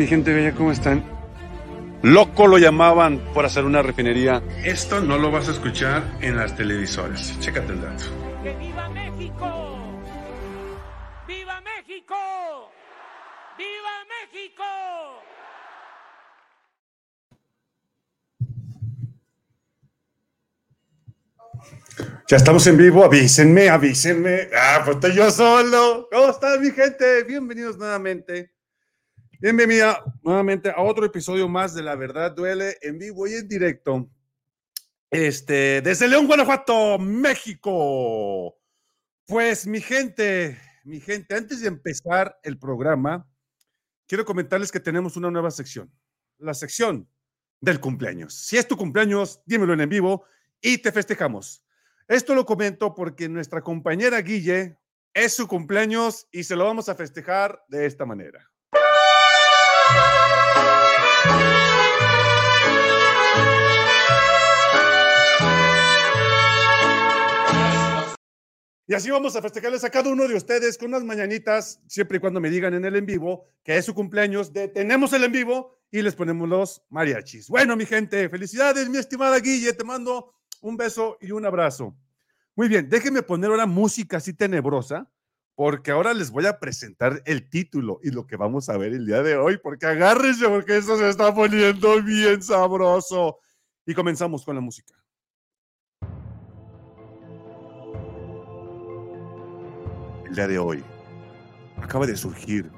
Mi gente bella, ¿cómo están? Loco lo llamaban por hacer una refinería. Esto no lo vas a escuchar en las televisoras. Chécate el dato. ¡Que viva México! ¡Viva México! ¡Viva México! Ya estamos en vivo, avísenme, avísenme. Ah, pues estoy yo solo. ¿Cómo están mi gente? Bienvenidos nuevamente. Bienvenida nuevamente a otro episodio más de La Verdad Duele en vivo y en directo. Este, desde León, Guanajuato, México. Pues mi gente, mi gente, antes de empezar el programa, quiero comentarles que tenemos una nueva sección, la sección del cumpleaños. Si es tu cumpleaños, dímelo en vivo y te festejamos. Esto lo comento porque nuestra compañera Guille es su cumpleaños y se lo vamos a festejar de esta manera. Y así vamos a festejarles a cada uno de ustedes con unas mañanitas, siempre y cuando me digan en el en vivo que es su cumpleaños, detenemos el en vivo y les ponemos los mariachis. Bueno, mi gente, felicidades, mi estimada Guille, te mando un beso y un abrazo. Muy bien, déjenme poner ahora música así tenebrosa, porque ahora les voy a presentar el título y lo que vamos a ver el día de hoy, porque agárrense, porque esto se está poniendo bien sabroso. Y comenzamos con la música. El día de hoy acaba de surgir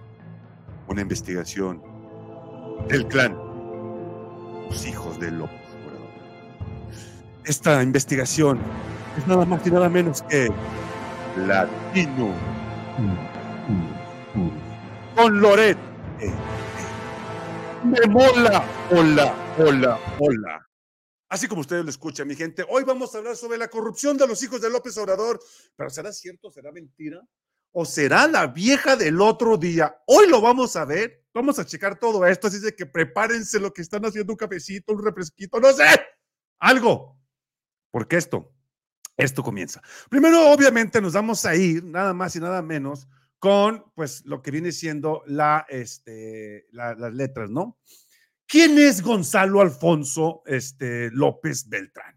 una investigación del clan Los Hijos de López. Esta investigación es nada más y nada menos que Latino con Loret. Me mola, hola, hola, hola. Así como ustedes lo escuchan, mi gente, hoy vamos a hablar sobre la corrupción de los hijos de López Obrador. Pero ¿será cierto? ¿Será mentira? ¿O será la vieja del otro día? Hoy lo vamos a ver. Vamos a checar todo esto. Así de que prepárense lo que están haciendo, un cafecito, un refresquito, no sé, algo. Porque esto, esto comienza. Primero, obviamente, nos vamos a ir, nada más y nada menos, con pues lo que viene siendo la, este, la- las letras, ¿no? ¿Quién es Gonzalo Alfonso este, López Beltrán?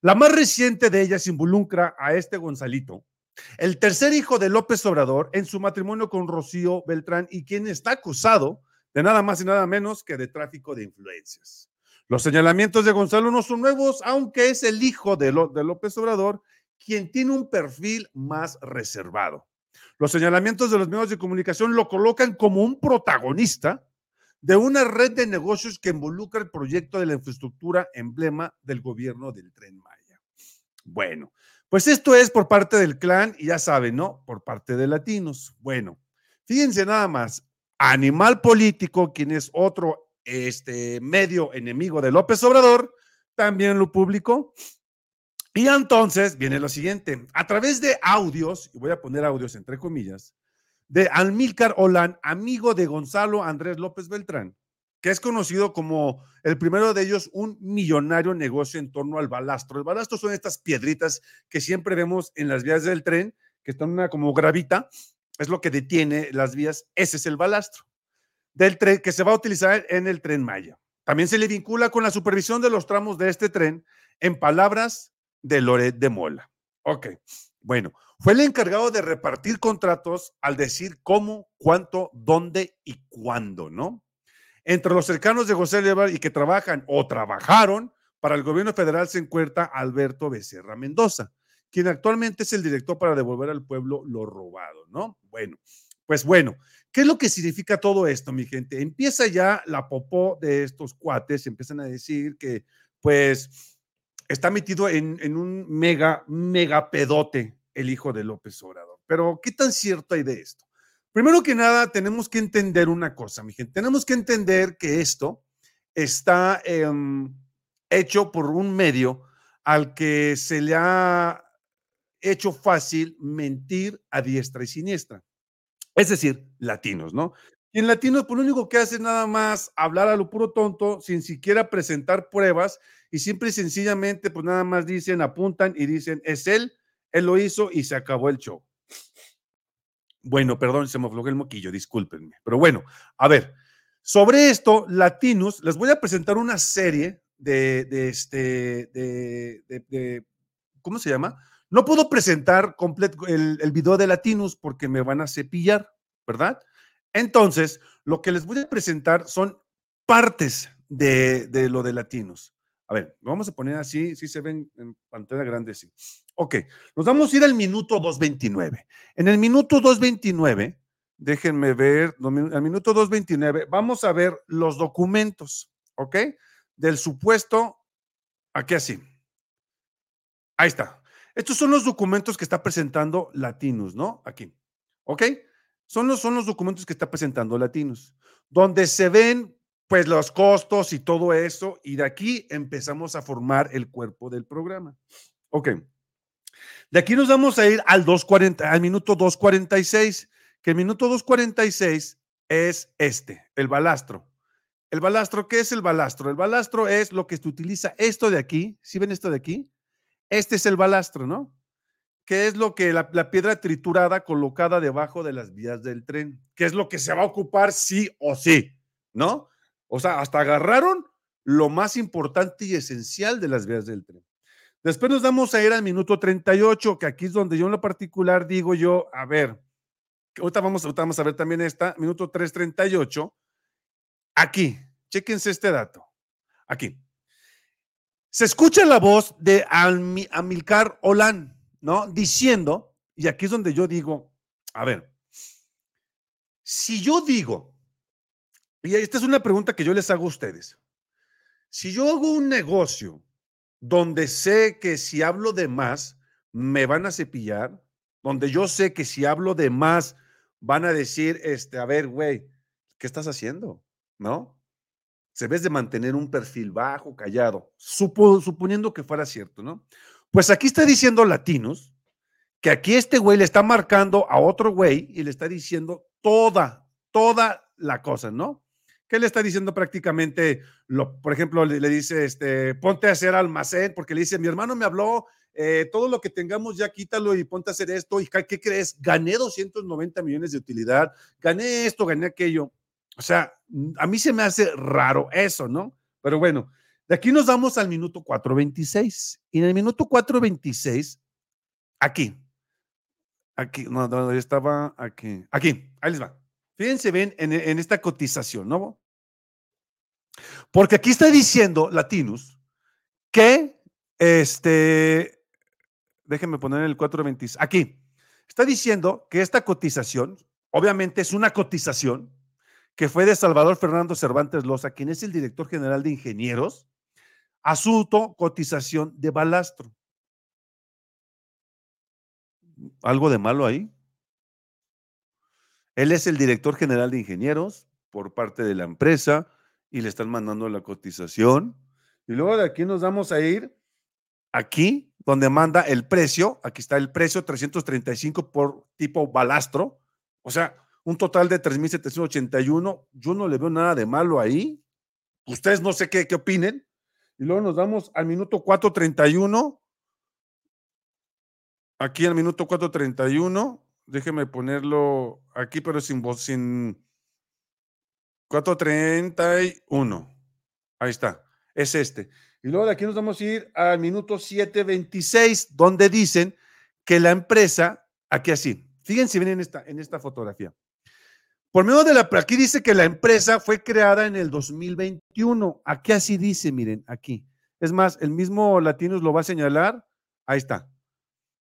La más reciente de ellas involucra a este Gonzalito, el tercer hijo de López Obrador, en su matrimonio con Rocío Beltrán y quien está acusado de nada más y nada menos que de tráfico de influencias. Los señalamientos de Gonzalo no son nuevos, aunque es el hijo de, López Obrador quien tiene un perfil más reservado. Los señalamientos de los medios de comunicación lo colocan como un protagonista de una red de negocios que involucra el proyecto de la infraestructura emblema del gobierno del Tren Maya. Bueno, pues esto es por parte del clan y ya saben, ¿no? Por parte de latinos. Bueno, fíjense nada más, Animal Político, quien es otro este, medio enemigo de López Obrador, también lo publicó. Y entonces viene lo siguiente, a través de audios, y voy a poner audios entre comillas, de Almílcar Olán, amigo de Gonzalo Andrés López Beltrán, que es conocido como el primero de ellos, un millonario negocio en torno al balastro. El balastro son estas piedritas que siempre vemos en las vías del tren, que están una como gravita, es lo que detiene las vías, ese es el balastro del tren que se va a utilizar en el tren Maya. También se le vincula con la supervisión de los tramos de este tren, en palabras de Loret de Mola. Ok, bueno, fue el encargado de repartir contratos al decir cómo, cuánto, dónde y cuándo, ¿no? Entre los cercanos de José Levar y que trabajan o trabajaron para el gobierno federal se encuentra Alberto Becerra Mendoza, quien actualmente es el director para devolver al pueblo lo robado, ¿no? Bueno, pues bueno, ¿qué es lo que significa todo esto, mi gente? Empieza ya la popó de estos cuates, empiezan a decir que, pues, está metido en, un mega, mega pedote el hijo de López Obrador. Pero, ¿qué tan cierto hay de esto? Primero que nada, tenemos que entender una cosa, mi gente. Tenemos que entender que esto está em, hecho por un medio al que se le ha hecho fácil mentir a diestra y siniestra. Es decir, latinos, ¿no? Y en latinos, pues lo único que hace es nada más hablar a lo puro tonto, sin siquiera presentar pruebas, y simple y sencillamente, pues nada más dicen, apuntan y dicen, es él, él lo hizo y se acabó el show. Bueno, perdón, se me aflojó el moquillo, discúlpenme. Pero bueno, a ver, Sobre esto, Latinos, les voy a presentar una serie de, de este, de, de, ¿cómo se llama? No puedo presentar completo el, video de Latinos porque me van a cepillar, ¿verdad? Entonces, lo que les voy a presentar son partes de, de lo de Latinos. A ver, vamos a poner así, si se ven en pantalla grande, sí. Ok, nos vamos a ir al minuto 229. En el minuto 229, déjenme ver, al minuto 229, vamos a ver los documentos, ¿ok? Del supuesto, aquí así. Ahí está. Estos son los documentos que está presentando Latinos, ¿no? Aquí, ¿ok? Son los, son los documentos que está presentando Latinos, donde se ven pues los costos y todo eso, y de aquí empezamos a formar el cuerpo del programa. Ok. De aquí nos vamos a ir al 240, al minuto 246, que el minuto 246 es este, el balastro. El balastro, ¿qué es el balastro? El balastro es lo que se utiliza esto de aquí, ¿sí ven esto de aquí? Este es el balastro, ¿no? ¿Qué es lo que la, piedra triturada colocada debajo de las vías del tren? ¿Qué es lo que se va a ocupar sí o sí? ¿No? O sea, hasta agarraron lo más importante y esencial de las vías del tren. Después nos vamos a ir al minuto 38, que aquí es donde yo en lo particular digo yo, a ver, ahorita vamos, ahorita vamos a ver también esta, minuto 338. Aquí, chéquense este dato. Aquí. Se escucha la voz de Amilcar Olán, ¿no? Diciendo, y aquí es donde yo digo, a ver, si yo digo y esta es una pregunta que yo les hago a ustedes. Si yo hago un negocio donde sé que si hablo de más, me van a cepillar, donde yo sé que si hablo de más, van a decir, este, a ver, güey, ¿qué estás haciendo? ¿No? Se ves de mantener un perfil bajo, callado, suponiendo que fuera cierto, ¿no? Pues aquí está diciendo Latinos que aquí este güey le está marcando a otro güey y le está diciendo toda, toda la cosa, ¿no? ¿Qué le está diciendo prácticamente? Lo, por ejemplo, le, dice, este, ponte a hacer almacén, porque le dice, mi hermano me habló, eh, todo lo que tengamos ya quítalo y ponte a hacer esto. ¿Y qué crees? Gané 290 millones de utilidad, gané esto, gané aquello. O sea, a mí se me hace raro eso, ¿no? Pero bueno, de aquí nos vamos al minuto 4.26. Y en el minuto 4.26, aquí, aquí, no, no, estaba aquí, aquí, ahí les va. Fíjense bien en, esta cotización, ¿no? Porque aquí está diciendo Latinus que, este, déjenme poner el 426, aquí, está diciendo que esta cotización, obviamente es una cotización que fue de Salvador Fernando Cervantes Loza, quien es el director general de ingenieros, asunto cotización de balastro. ¿Algo de malo ahí? Él es el director general de ingenieros por parte de la empresa y le están mandando la cotización. Y luego de aquí nos vamos a ir aquí, donde manda el precio. Aquí está el precio 335 por tipo balastro. O sea, un total de 3.781. Yo no le veo nada de malo ahí. Ustedes no sé qué, qué opinen. Y luego nos vamos al minuto 431. Aquí al minuto 431 déjeme ponerlo aquí, pero sin voz, sin 431. Ahí está, es este. Y luego de aquí nos vamos a ir al minuto 726, donde dicen que la empresa, aquí así, fíjense bien en esta, en esta fotografía. Por medio de la, aquí dice que la empresa fue creada en el 2021. Aquí así dice, miren, aquí. Es más, el mismo Latinos lo va a señalar. Ahí está.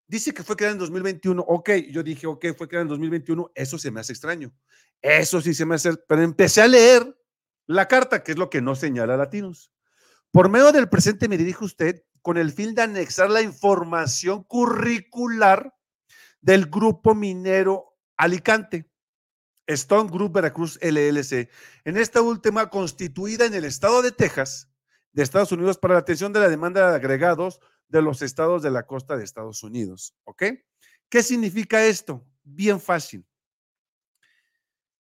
Dice que fue creada en 2021. Ok, yo dije, ok, fue creada en 2021. Eso se me hace extraño. Eso sí se me hace. Pero empecé a leer la carta, que es lo que no señala Latinos. Por medio del presente me dirijo usted con el fin de anexar la información curricular del grupo minero Alicante, Stone Group Veracruz LLC, en esta última constituida en el estado de Texas, de Estados Unidos, para la atención de la demanda de agregados de los estados de la costa de Estados Unidos. ¿Ok? ¿Qué significa esto? Bien fácil.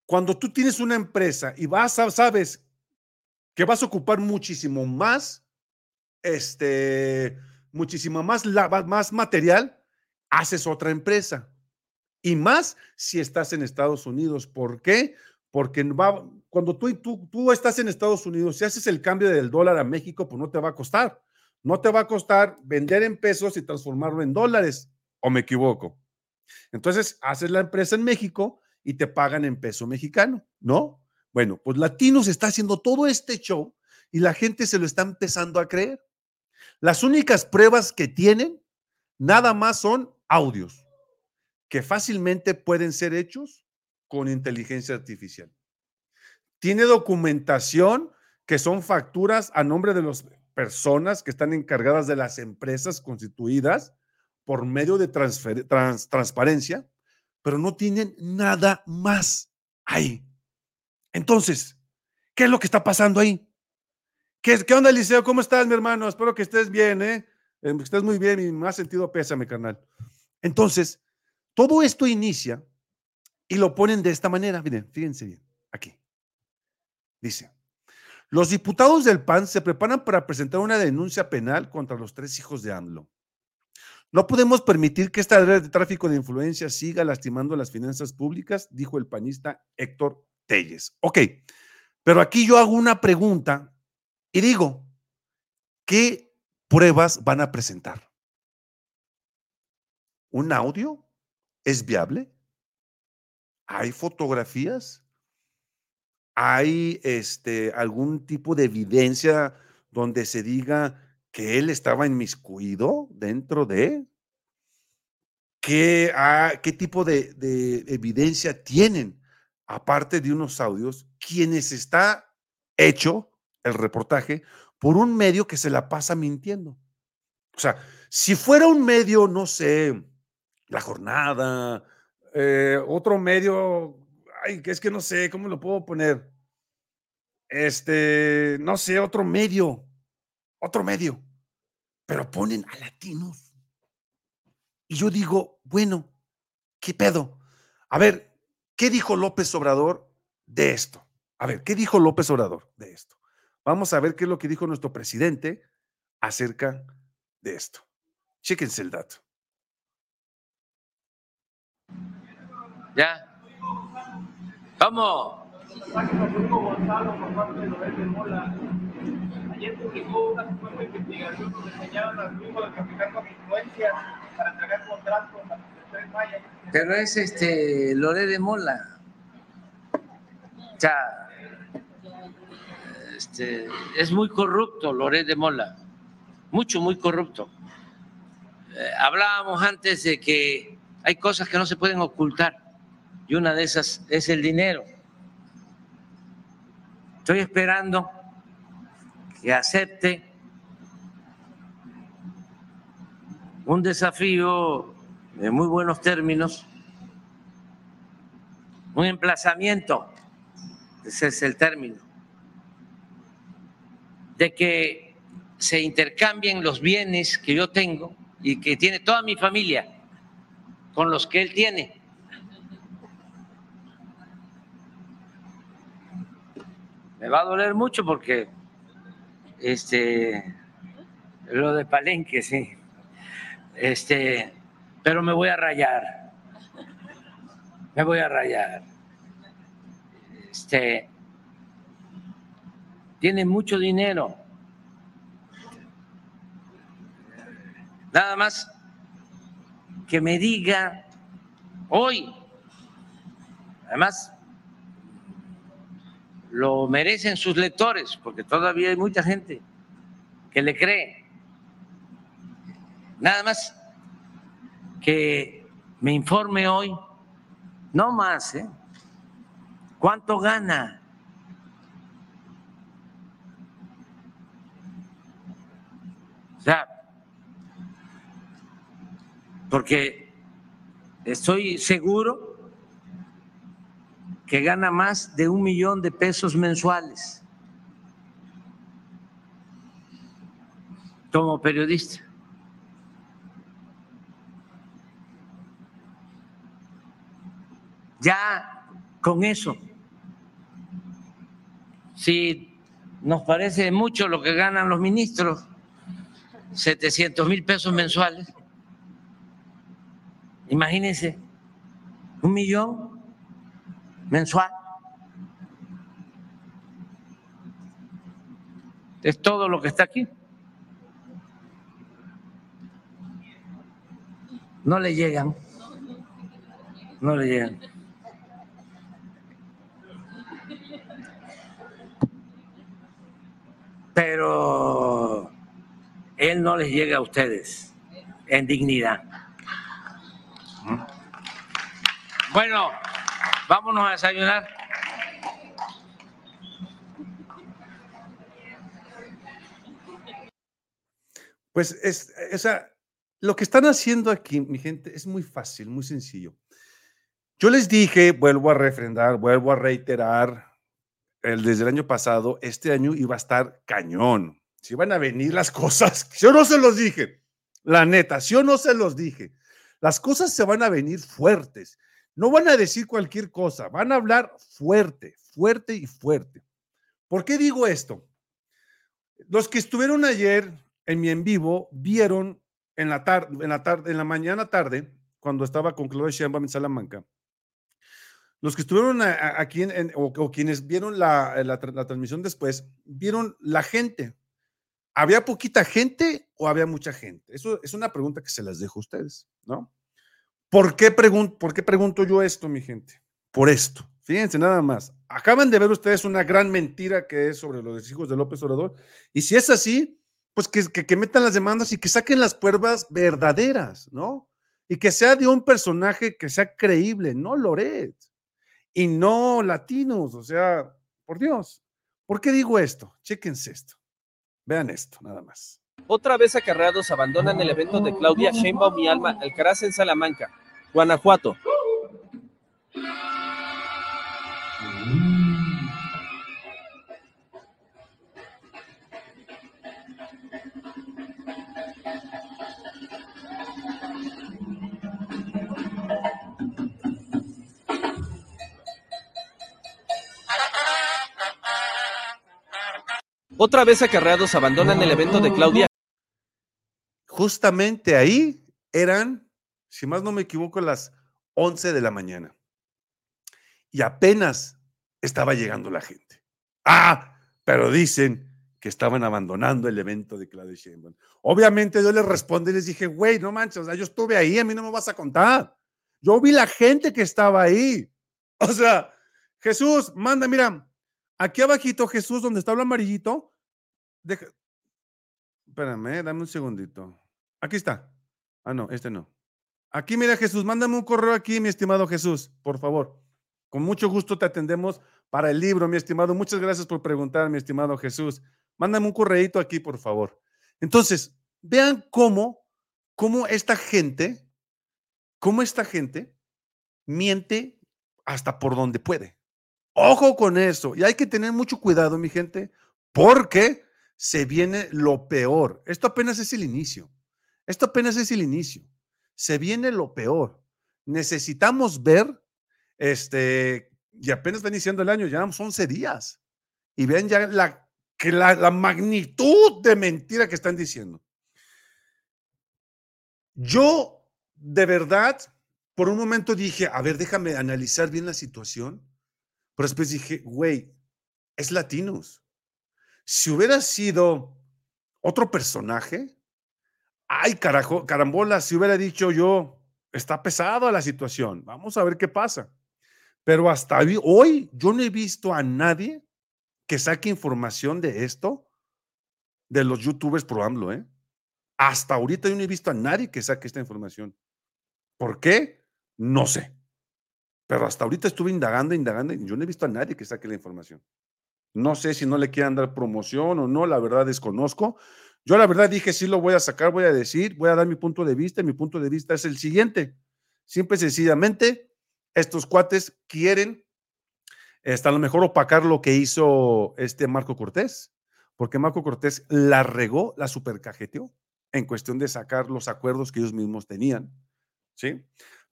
Cuando tú tienes una empresa y vas a, sabes que vas a ocupar muchísimo más, este, muchísimo más, más material, haces otra empresa. Y más si estás en Estados Unidos. ¿Por qué? porque cuando tú, tú, tú estás en Estados Unidos, si haces el cambio del dólar a México, pues no te va a costar. No te va a costar vender en pesos y transformarlo en dólares, o me equivoco. Entonces, haces la empresa en México y te pagan en peso mexicano, ¿no? Bueno, pues Latinos está haciendo todo este show y la gente se lo está empezando a creer. Las únicas pruebas que tienen nada más son audios que fácilmente pueden ser hechos con inteligencia artificial. Tiene documentación que son facturas a nombre de las personas que están encargadas de las empresas constituidas por medio de transparencia, pero no tienen nada más ahí. Entonces, ¿qué es lo que está pasando ahí? ¿Qué, qué onda, Eliseo? ¿Cómo estás, mi hermano? Espero que estés bien, ¿eh? eh estés muy bien y ha sentido pésame, carnal. Entonces, todo esto inicia y lo ponen de esta manera. Miren, fíjense bien, aquí. Dice, los diputados del PAN se preparan para presentar una denuncia penal contra los tres hijos de AMLO. No podemos permitir que esta red de tráfico de influencia siga lastimando las finanzas públicas, dijo el panista Héctor Telles. Ok, pero aquí yo hago una pregunta y digo, ¿qué pruebas van a presentar? ¿Un audio? ¿Es viable? ¿Hay fotografías? ¿Hay este, algún tipo de evidencia donde se diga que él estaba inmiscuido dentro de? ¿Qué, ah, qué tipo de, de evidencia tienen? aparte de unos audios, quienes está hecho el reportaje por un medio que se la pasa mintiendo. O sea, si fuera un medio, no sé, La Jornada, eh, otro medio, ay, que es que no sé, ¿cómo lo puedo poner? Este, no sé, otro medio, otro medio, pero ponen a latinos. Y yo digo, bueno, ¿qué pedo? A ver, ¿Qué dijo López Obrador de esto? A ver, ¿qué dijo López Obrador de esto? Vamos a ver qué es lo que dijo nuestro presidente acerca de esto. Chéquense el dato. Ya. ¿Cómo? Ayer pero es este Loré de Mola. O sea, este, es muy corrupto Loré de Mola. Mucho, muy corrupto. Eh, hablábamos antes de que hay cosas que no se pueden ocultar y una de esas es el dinero. Estoy esperando que acepte un desafío en muy buenos términos, un emplazamiento, ese es el término, de que se intercambien los bienes que yo tengo y que tiene toda mi familia con los que él tiene. Me va a doler mucho porque este lo de Palenque, sí. Este pero me voy a rayar. Me voy a rayar. Este tiene mucho dinero. Nada más que me diga hoy, además lo merecen sus lectores, porque todavía hay mucha gente que le cree. Nada más que me informe hoy, no más, ¿eh? ¿Cuánto gana? O sea, porque estoy seguro que gana más de un millón de pesos mensuales como periodista. Ya con eso, si nos parece mucho lo que ganan los ministros, 700 mil pesos mensuales, Imagínense, un millón mensual. Es todo lo que está aquí. No le llegan. No le llegan. Pero él no les llega a ustedes en dignidad. Bueno, vámonos a desayunar. Pues es, esa, lo que están haciendo aquí, mi gente, es muy fácil, muy sencillo. Yo les dije, vuelvo a refrendar, vuelvo a reiterar, desde el año pasado, este año iba a estar cañón. Si van a venir las cosas, yo no se los dije, la neta, yo no se los dije. Las cosas se van a venir fuertes. No van a decir cualquier cosa, van a hablar fuerte, fuerte y fuerte. ¿Por qué digo esto? Los que estuvieron ayer en mi en vivo vieron en la tarde, en la mañana tarde, cuando estaba con Claudia Sheinbaum en Salamanca, los que estuvieron aquí o, quienes vieron la, la, transmisión después, vieron la gente. ¿Había poquita gente o había mucha gente? Eso es una pregunta que se las dejo a ustedes, ¿no? ¿Por qué, ¿Por qué pregunto yo esto, mi gente? Por esto. Fíjense nada más. Acaban de ver ustedes una gran mentira que es sobre los hijos de López Obrador. Y si es así, pues que, que, metan las demandas y que saquen las pruebas verdaderas, ¿no? Y que sea de un personaje que sea creíble, no Loret, y no latinos, o sea, por Dios. ¿Por qué digo esto? Chéquense esto. Vean esto, nada más. Otra vez acarreados abandonan el evento de Claudia Sheinbaum y Alma Alcaraz en Salamanca, Guanajuato. Otra vez acarreados abandonan el evento de Claudia. Justamente ahí eran, si más no me equivoco, las 11 de la mañana. Y apenas estaba llegando la gente. Ah, pero dicen que estaban abandonando el evento de Claudia Sheinbaum. Obviamente yo les respondí y les dije, güey, no manches, o sea, yo estuve ahí, a mí no me vas a contar. Yo vi la gente que estaba ahí. O sea, Jesús, manda, mira, Aquí abajito, Jesús, donde está el amarillito. Deja... Espérame, dame un segundito. Aquí está. Ah, no, este no. Aquí, mira, Jesús, mándame un correo aquí, mi estimado Jesús, por favor. Con mucho gusto te atendemos para el libro, mi estimado. Muchas gracias por preguntar, mi estimado Jesús. Mándame un correito aquí, por favor. Entonces, vean cómo, cómo esta gente, cómo esta gente miente hasta por donde puede. Ojo con eso. Y hay que tener mucho cuidado, mi gente, porque se viene lo peor. Esto apenas es el inicio. Esto apenas es el inicio. Se viene lo peor. Necesitamos ver, este, y apenas va iniciando el año, son 11 días. Y vean ya la, que la magnitud de mentira que están diciendo. Yo, de verdad, por un momento dije, a ver, déjame analizar bien la situación pero después dije, güey, es Latinos. Si hubiera sido otro personaje, ay, carajo, carambola, si hubiera dicho yo, está pesado la situación, vamos a ver qué pasa. Pero hasta hoy yo no he visto a nadie que saque información de esto de los youtubers pro ¿eh? Hasta ahorita yo no he visto a nadie que saque esta información. ¿Por qué? No sé. Pero hasta ahorita estuve indagando, indagando, yo no he visto a nadie que saque la información. No sé si no le quieran dar promoción o no, la verdad desconozco. Yo la verdad dije, sí lo voy a sacar, voy a decir, voy a dar mi punto de vista, y mi punto de vista es el siguiente. Simple y sencillamente, estos cuates quieren hasta a lo mejor opacar lo que hizo este Marco Cortés, porque Marco Cortés la regó, la supercajeteó en cuestión de sacar los acuerdos que ellos mismos tenían, ¿sí?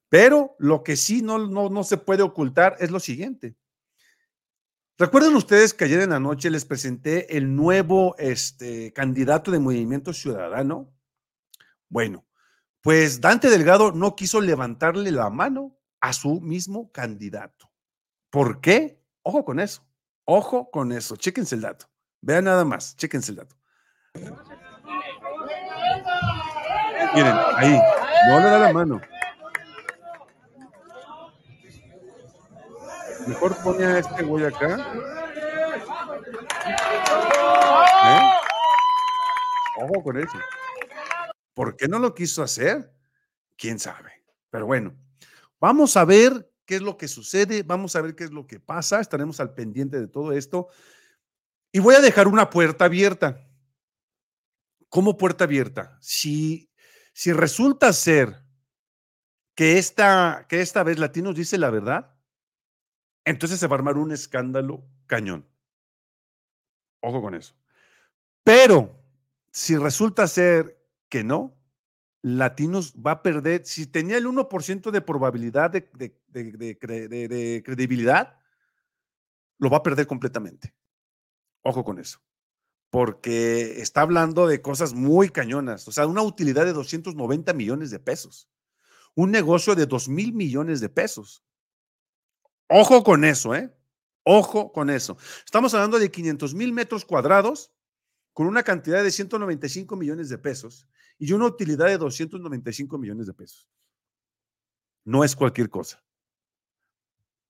Pero lo que sí no, no, se puede ocultar es lo siguiente. ¿Recuerdan ustedes que ayer en la noche les presenté el nuevo este, candidato de Movimiento Ciudadano? Bueno, pues Dante Delgado no quiso levantarle la mano a su mismo candidato. ¿Por qué? Ojo con eso. Ojo con eso. Chéquense el dato. Vean nada más, chéquense el dato. Miren, ahí, no le da la mano. Mejor pone a este güey acá. ¿Eh? Ojo con eso. ¿Por qué no lo quiso hacer? ¿Quién sabe? Pero bueno, vamos a ver qué es lo que sucede, vamos a ver qué es lo que pasa, estaremos al pendiente de todo esto. Y voy a dejar una puerta abierta. ¿Cómo puerta abierta? Si, si resulta ser que esta, que esta vez Latinos dice la verdad, entonces se va a armar un escándalo cañón. Ojo con eso. Pero si resulta ser que no, Latinos va a perder, si tenía el 1% de probabilidad de, de, credibilidad, lo va a perder completamente. Ojo con eso. Porque está hablando de cosas muy cañonas. O sea, una utilidad de 290 millones de pesos. Un negocio de 2 mil millones de pesos. Ojo con eso, ¿eh? Ojo con eso. Estamos hablando de 500 mil metros cuadrados con una cantidad de 195 millones de pesos y una utilidad de 295 millones de pesos. No es cualquier cosa.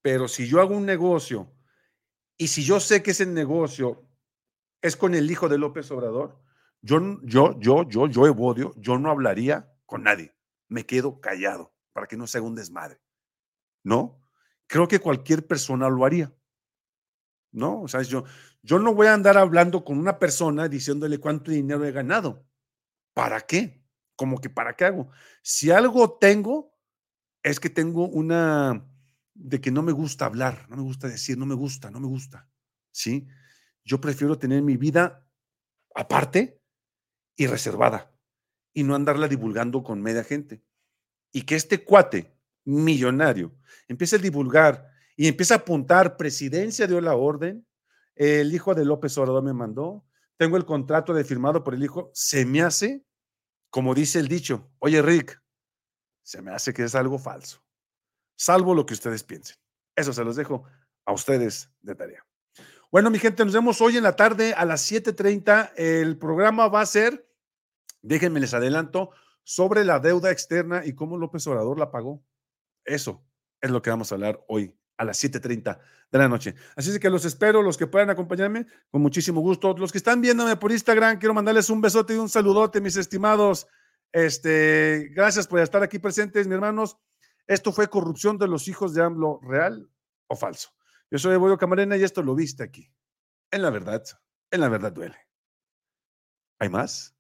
Pero si yo hago un negocio y si yo sé que ese negocio es con el hijo de López Obrador, yo, yo, yo, yo, yo, Evodio, yo no hablaría con nadie. Me quedo callado para que no se un desmadre. ¿No? Creo que cualquier persona lo haría. ¿No? O sea, yo, yo no voy a andar hablando con una persona diciéndole cuánto dinero he ganado. ¿Para qué? Como que para qué hago. Si algo tengo, es que tengo una de que no me gusta hablar, no me gusta decir, no me gusta, no me gusta. ¿Sí? Yo prefiero tener mi vida aparte y reservada y no andarla divulgando con media gente. Y que este cuate millonario empiece a divulgar y empiece a apuntar, presidencia dio la orden, el hijo de López Obrador me mandó, tengo el contrato de firmado por el hijo, se me hace, como dice el dicho, oye Rick, se me hace que es algo falso, salvo lo que ustedes piensen. Eso se los dejo a ustedes de tarea. Bueno, mi gente, nos vemos hoy en la tarde a las 7:30. El programa va a ser, déjenme les adelanto, sobre la deuda externa y cómo López Obrador la pagó. Eso es lo que vamos a hablar hoy a las 7:30 de la noche. Así que los espero, los que puedan acompañarme, con muchísimo gusto. Los que están viéndome por Instagram, quiero mandarles un besote y un saludote, mis estimados. Este, gracias por estar aquí presentes, mis hermanos. Esto fue corrupción de los hijos de AMLO, real o falso. Yo soy Evoyo Camarena y esto lo viste aquí. En la verdad, en la verdad duele. ¿Hay más?